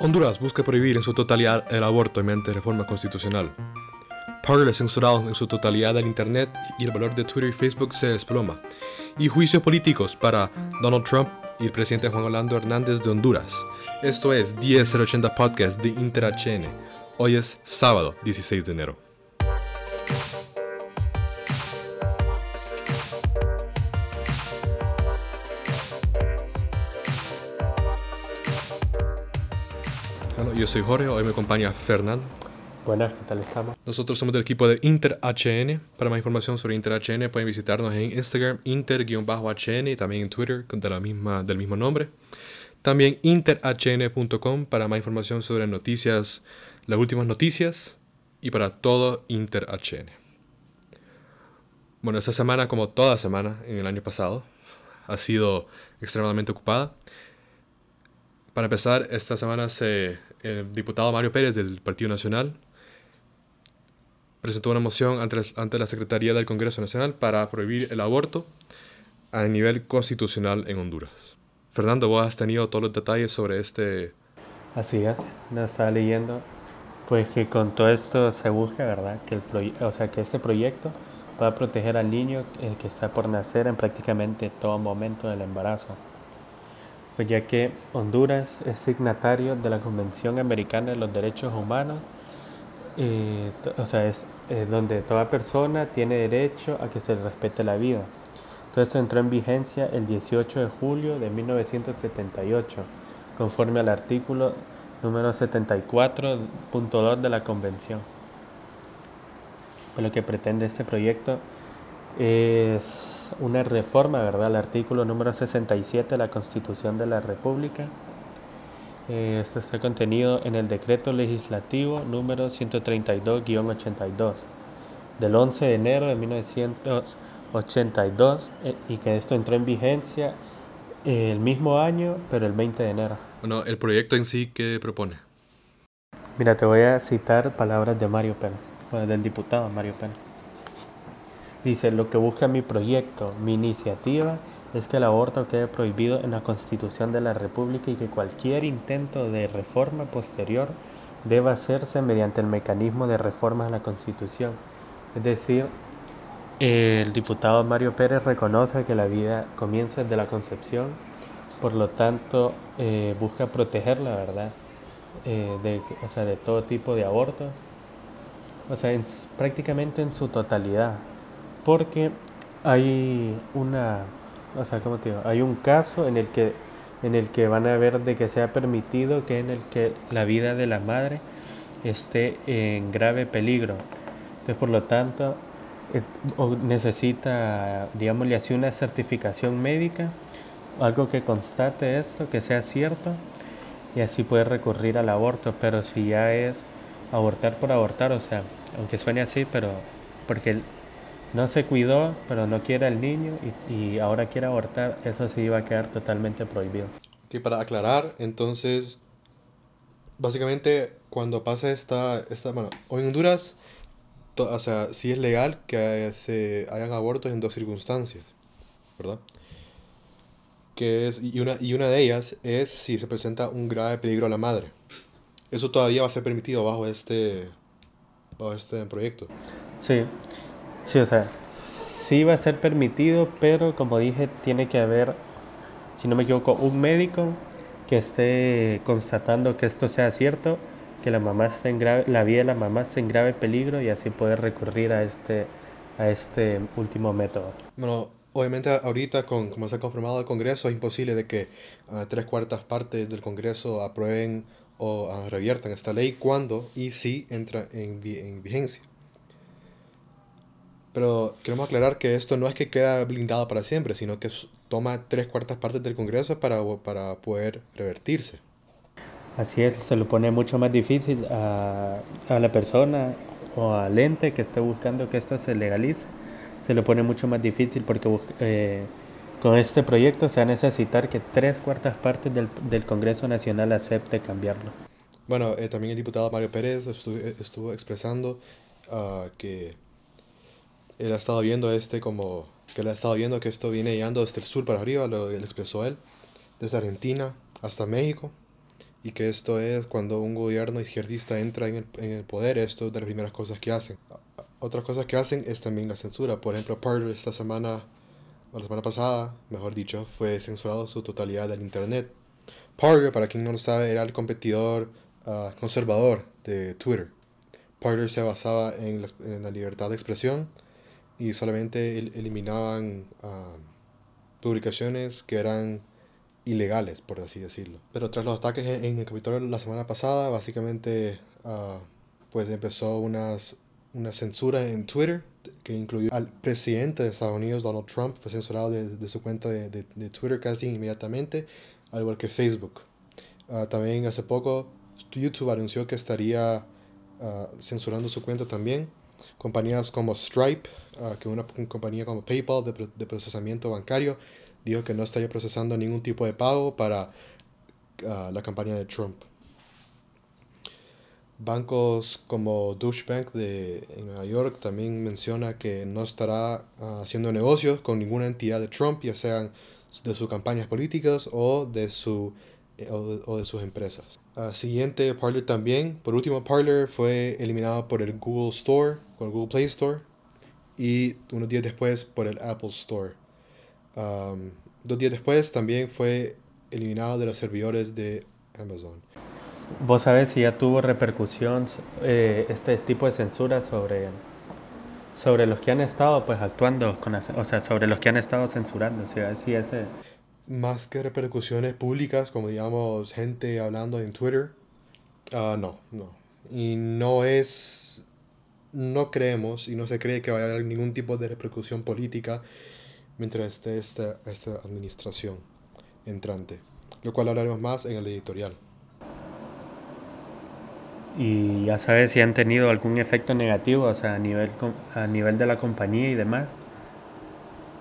Honduras busca prohibir en su totalidad el aborto mediante reforma constitucional. Parler censurado en su totalidad del Internet y el valor de Twitter y Facebook se desploma. Y juicios políticos para Donald Trump y el presidente Juan Orlando Hernández de Honduras. Esto es 10080 Podcast de InterHN. Hoy es sábado 16 de enero. Bueno, yo soy Jorge, hoy me acompaña Fernando. Buenas, ¿qué tal estamos? Nosotros somos del equipo de InterHN. Para más información sobre InterHN pueden visitarnos en Instagram inter-hn y también en Twitter de la misma, del mismo nombre. También interhn.com para más información sobre noticias, las últimas noticias y para todo InterHN. Bueno, esta semana, como toda semana en el año pasado, ha sido extremadamente ocupada. Para empezar, esta semana se, el diputado Mario Pérez del Partido Nacional presentó una moción ante, ante la Secretaría del Congreso Nacional para prohibir el aborto a nivel constitucional en Honduras. Fernando, vos has tenido todos los detalles sobre este... Así es, nos estaba leyendo, pues que con todo esto se busca, ¿verdad? Que, el o sea, que este proyecto pueda proteger al niño eh, que está por nacer en prácticamente todo momento del embarazo. Pues ya que Honduras es signatario de la Convención Americana de los Derechos Humanos, eh, o sea, es eh, donde toda persona tiene derecho a que se le respete la vida. Todo esto entró en vigencia el 18 de julio de 1978, conforme al artículo número 74.2 de la Convención. Pues lo que pretende este proyecto es una reforma, ¿verdad?, al artículo número 67 de la Constitución de la República. Eh, esto está contenido en el decreto legislativo número 132-82 del 11 de enero de 1982 eh, y que esto entró en vigencia el mismo año, pero el 20 de enero. Bueno, el proyecto en sí, ¿qué propone? Mira, te voy a citar palabras de Mario Pena, bueno, del diputado Mario Pena. Dice, lo que busca mi proyecto, mi iniciativa, es que el aborto quede prohibido en la Constitución de la República y que cualquier intento de reforma posterior deba hacerse mediante el mecanismo de reforma a la Constitución. Es decir, el diputado Mario Pérez reconoce que la vida comienza desde la concepción, por lo tanto eh, busca proteger la verdad eh, de, o sea, de todo tipo de aborto, o sea, prácticamente en su totalidad, porque hay una, o sea, ¿cómo te digo? Hay un caso en el que en el que van a ver de que sea permitido que en el que la vida de la madre esté en grave peligro. Entonces, por lo tanto, eh, necesita, digámosle así, una certificación médica, algo que constate esto, que sea cierto, y así puede recurrir al aborto. Pero si ya es abortar por abortar, o sea, aunque suene así, pero porque no se cuidó, pero no quiere al niño y, y ahora quiere abortar, eso sí va a quedar totalmente prohibido. Que para aclarar, entonces, básicamente cuando pasa esta, esta bueno, hoy en Honduras, o sea, sí es legal que se hayan abortos en dos circunstancias, ¿verdad? Que es, y, una, y una de ellas es si se presenta un grave peligro a la madre. Eso todavía va a ser permitido bajo este, bajo este proyecto. Sí, sí, o sea, sí va a ser permitido, pero como dije, tiene que haber, si no me equivoco, un médico que esté constatando que esto sea cierto que la mamá esté en grave, la vida de la mamá esté en grave peligro y así poder recurrir a este, a este último método. Bueno, obviamente ahorita con como se ha conformado el Congreso es imposible de que uh, tres cuartas partes del Congreso aprueben o uh, reviertan esta ley cuando y si entra en, en vigencia. Pero queremos aclarar que esto no es que queda blindado para siempre, sino que toma tres cuartas partes del Congreso para, para poder revertirse. Así es, se lo pone mucho más difícil a, a, la persona o al ente que esté buscando que esto se legalice. Se lo pone mucho más difícil porque eh, con este proyecto se va a necesitar que tres cuartas partes del, del Congreso Nacional acepte cambiarlo. Bueno, eh, también el diputado Mario Pérez estuvo, estuvo expresando uh, que él ha estado viendo este como que él ha estado viendo que esto viene llegando desde el sur para arriba, lo, expresó él, desde Argentina hasta México y que esto es cuando un gobierno izquierdista entra en el, en el poder, esto es de las primeras cosas que hacen. Otras cosas que hacen es también la censura. Por ejemplo, Parler esta semana, o la semana pasada, mejor dicho, fue censurado su totalidad del Internet. Parler, para quien no lo sabe, era el competidor ah, conservador de Twitter. Parler se basaba en la, libertad de expresión y solamente el, eliminaban uh, publicaciones que eran ilegales, por así decirlo. Pero tras los ataques en, el Capitolio la semana pasada, básicamente uh, pues empezó unas, una censura en Twitter que incluyó al presidente de Estados Unidos, Donald Trump, fue censurado de, su cuenta de, de, Twitter casi inmediatamente, al igual que Facebook. Uh, también hace poco YouTube anunció que estaría uh, censurando su cuenta también. Compañías como Stripe, uh, que una, compañía como PayPal de, procesamiento bancario, dijo que no estaría procesando ningún tipo de pago para la campaña de Trump. Bancos como Deutsche Bank de en Nueva York también menciona que no estará uh, haciendo negocios con ninguna entidad de Trump, ya sean de sus campañas políticas o de, su, o de, o de sus empresas. Uh, siguiente, Parler también. Por último, Parler fue eliminado por el Google Store, por el Google Play Store, y unos días después por el Apple Store. Um, dos días después también fue eliminado de los servidores de Amazon. ¿Vos sabés si ya tuvo repercusión eh, este tipo de censura sobre, sobre los que han estado pues actuando, con, o sea, sobre los que han estado censurando? Si ese... Más que repercusiones públicas, como digamos gente hablando en Twitter, uh, no, no. Y no es, no creemos y no se cree que vaya a haber ningún tipo de repercusión política mientras esté esta, esta administración entrante, lo cual hablaremos más en el editorial y ya sabes si han tenido algún efecto negativo, o sea, a nivel, a nivel de la compañía y demás.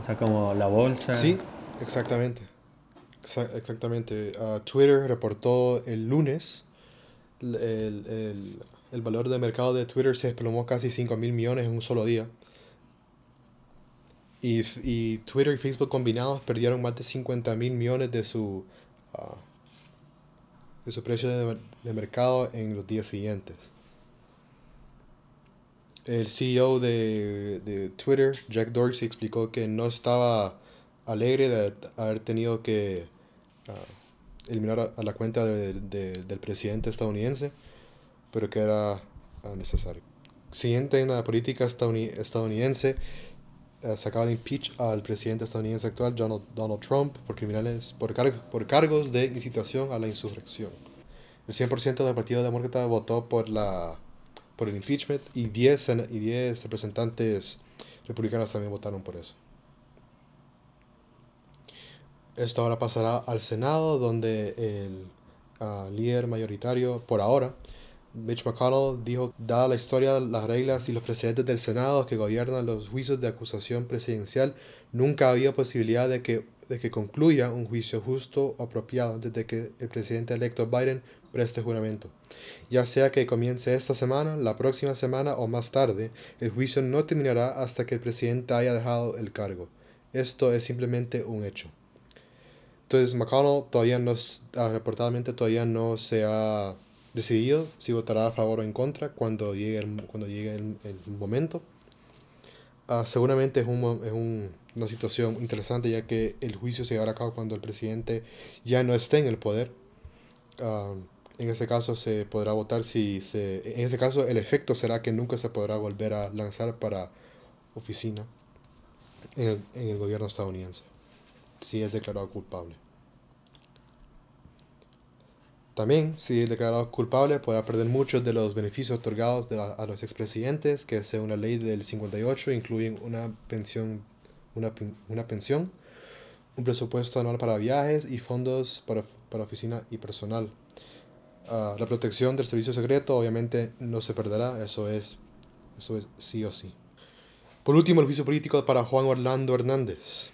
O sea, como la bolsa. Sí, exactamente. exactamente. Uh, Twitter reportó el lunes el, el, el, valor de mercado de Twitter se desplomó casi 5 mil millones en un solo día. Y, y, Twitter y Facebook combinados perdieron más de 50 mil millones de su uh, de su precio de, de, mercado en los días siguientes. El CEO de, de, Twitter, Jack Dorsey, explicó que no estaba alegre de haber tenido que uh, eliminar a, a, la cuenta de, del presidente estadounidense, pero que era uh, necesario. Siguiente en la política estadounidense, uh, se acaba de impeach al presidente estadounidense actual, Donald, Donald Trump, por criminales, por, car por cargos de incitación a la insurrección. El 100% del Partido Demócrata votó por, la, por el impeachment y 10, y 10 representantes republicanos también votaron por eso. Esto ahora pasará al Senado, donde el uh, líder mayoritario, por ahora, Mitch McConnell, dijo, dada la historia, las reglas y los precedentes del Senado que gobiernan los juicios de acusación presidencial, nunca había posibilidad de que, de que concluya un juicio justo o apropiado antes de que el presidente electo Biden preste juramento. Ya sea que comience esta semana, la próxima semana o más tarde, el juicio no terminará hasta que el presidente haya dejado el cargo. Esto es simplemente un hecho. Entonces McConnell todavía no, ah, reportadamente todavía no se ha decidido si votará a favor o en contra cuando llegue el, cuando llegue el, momento. Uh, seguramente es, un, es un, una situación interesante ya que el juicio se llevará a cabo cuando el presidente ya no esté en el poder. Uh, en ese caso se podrá votar si se... En ese caso el efecto será que nunca se podrá volver a lanzar para oficina en el, en el gobierno estadounidense si es declarado culpable. También, si es declarado culpable, podrá perder muchos de los beneficios otorgados la, a los expresidentes, que según la ley del 58 incluyen una pensión, una, una pensión, un presupuesto anual para viajes y fondos para, para oficina y personal. Uh, la protección del servicio secreto obviamente no se perderá, eso es, eso es sí o sí. Por último, el juicio político para Juan Orlando Hernández.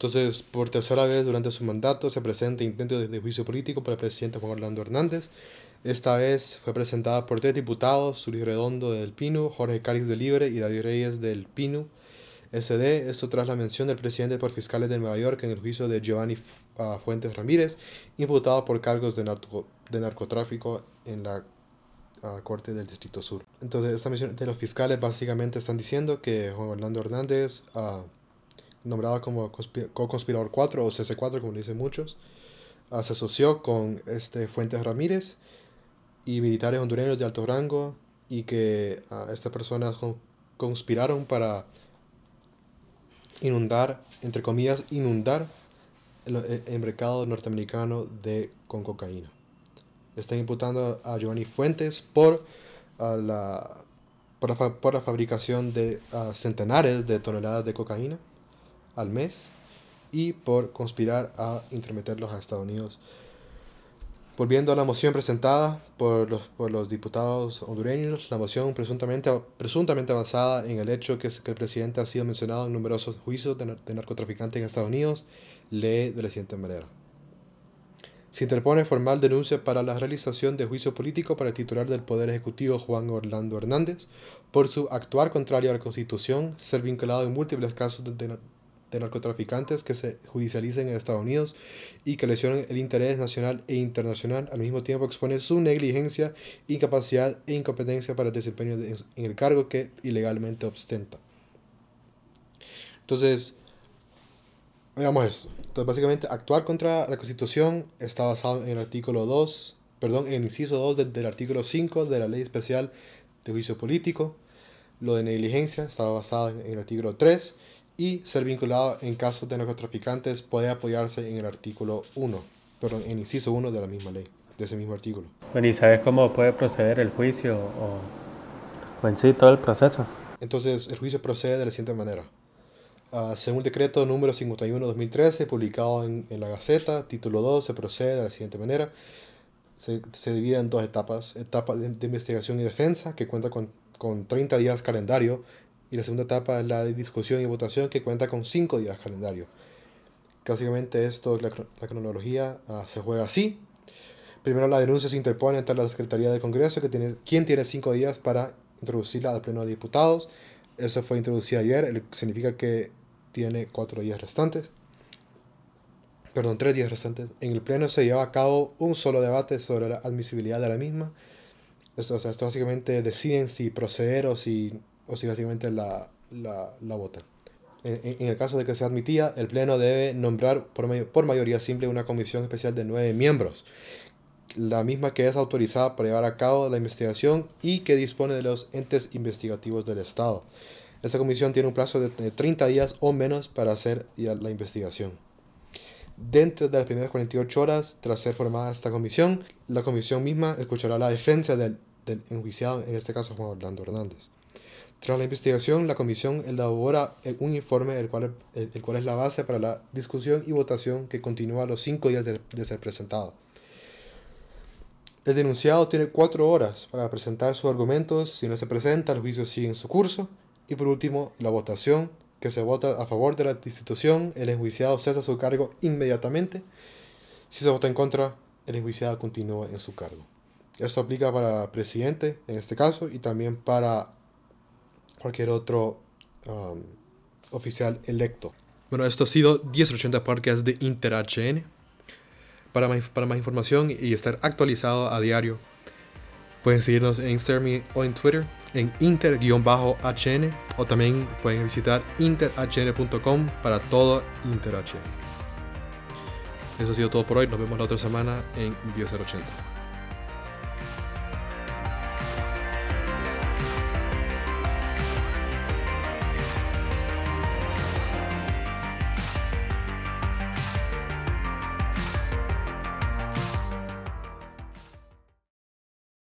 Entonces, por tercera vez durante su mandato se presenta intento de juicio político para el presidente Juan Orlando Hernández. Esta vez fue presentada por tres diputados, Luis Redondo del Pino, Jorge Cáliz del Libre y David Reyes del Pino. SD, esto tras la mención del presidente por fiscales de Nueva York en el juicio de Giovanni uh, Fuentes Ramírez, imputado por cargos de, narco de narcotráfico en la uh, Corte del Distrito Sur. Entonces, esta mención de los fiscales básicamente están diciendo que Juan Orlando Hernández, uh, nombrado como co-conspirador 4 o CC4, como dicen muchos, se asoció con este Fuentes Ramírez y militares hondureños de alto rango y que estas personas conspiraron para inundar, entre comillas, inundar el, mercado norteamericano de, con cocaína. Están imputando a Giovanni Fuentes por, la, por, la, fabricación de centenares de toneladas de cocaína al mes y por conspirar a intrometerlos a Estados Unidos. Volviendo a la moción presentada por los, por los diputados hondureños, la moción presuntamente, presuntamente basada en el hecho que, que el presidente ha sido mencionado en numerosos juicios de, de narcotraficantes en Estados Unidos, lee de la siguiente manera. Se interpone formal denuncia para la realización de juicio político para el titular del Poder Ejecutivo Juan Orlando Hernández por su actuar contrario a la Constitución, ser vinculado en múltiples casos de, de, de narcotraficantes que se judicialicen en Estados Unidos y que lesionen el interés nacional e internacional, al mismo tiempo expone su negligencia, incapacidad e incompetencia para el desempeño en el cargo que ilegalmente ostenta. Entonces, veamos esto. Entonces, básicamente, actuar contra la Constitución está basado en el artículo 2, perdón, en el inciso 2 del, del artículo 5 de la Ley Especial de Juicio Político. Lo de negligencia estaba basado en el artículo 3 y ser vinculado en casos de narcotraficantes puede apoyarse en el artículo 1, pero en inciso 1 de la misma ley, de ese mismo artículo. Bueno, ¿y sabes cómo puede proceder el juicio o, en sí todo el proceso? Entonces, el juicio procede de la siguiente manera. Uh, según el decreto número 51-2013, publicado en, en, la Gaceta, título 2, se procede de la siguiente manera. Se, se divide en dos etapas. Etapa de, de, investigación y defensa, que cuenta con, con 30 días calendario y la segunda etapa es la de discusión y votación que cuenta con cinco días calendario. Básicamente esto, la, la cronología uh, se juega así. Primero la denuncia se interpone ante la Secretaría del Congreso, que tiene, quien tiene cinco días para introducirla al Pleno de Diputados. Eso fue introducido ayer, significa que tiene cuatro días restantes. Perdón, tres días restantes. En el Pleno se lleva a cabo un solo debate sobre la admisibilidad de la misma. Esto, o básicamente deciden si proceder o si o si básicamente la, la, la votan. En, en, el caso de que sea admitida, el Pleno debe nombrar por, may por mayoría simple una comisión especial de nueve miembros, la misma que es autorizada para llevar a cabo la investigación y que dispone de los entes investigativos del Estado. Esta comisión tiene un plazo de 30 días o menos para hacer la investigación. Dentro de las primeras 48 horas tras ser formada esta comisión, la comisión misma escuchará la defensa del, del enjuiciado, en este caso Juan Orlando Hernández. Tras la investigación, la comisión elabora un informe el cual, el, cual es la base para la discusión y votación que continúa a los cinco días de, ser presentado. El denunciado tiene cuatro horas para presentar sus argumentos. Si no se presenta, el juicio sigue en su curso. Y por último, la votación, que se vota a favor de la institución. El enjuiciado cesa su cargo inmediatamente. Si se vota en contra, el enjuiciado continúa en su cargo. Esto aplica para presidente, en este caso, y también para cualquier otro um, oficial electo. Bueno, esto ha sido 1080 Podcast de InterHN. Para más, para más información y estar actualizado a diario, pueden seguirnos en Instagram o en Twitter en inter-hn o también pueden visitar interhn.com para todo InterHN. Eso ha sido todo por hoy. Nos vemos la otra semana en 1080.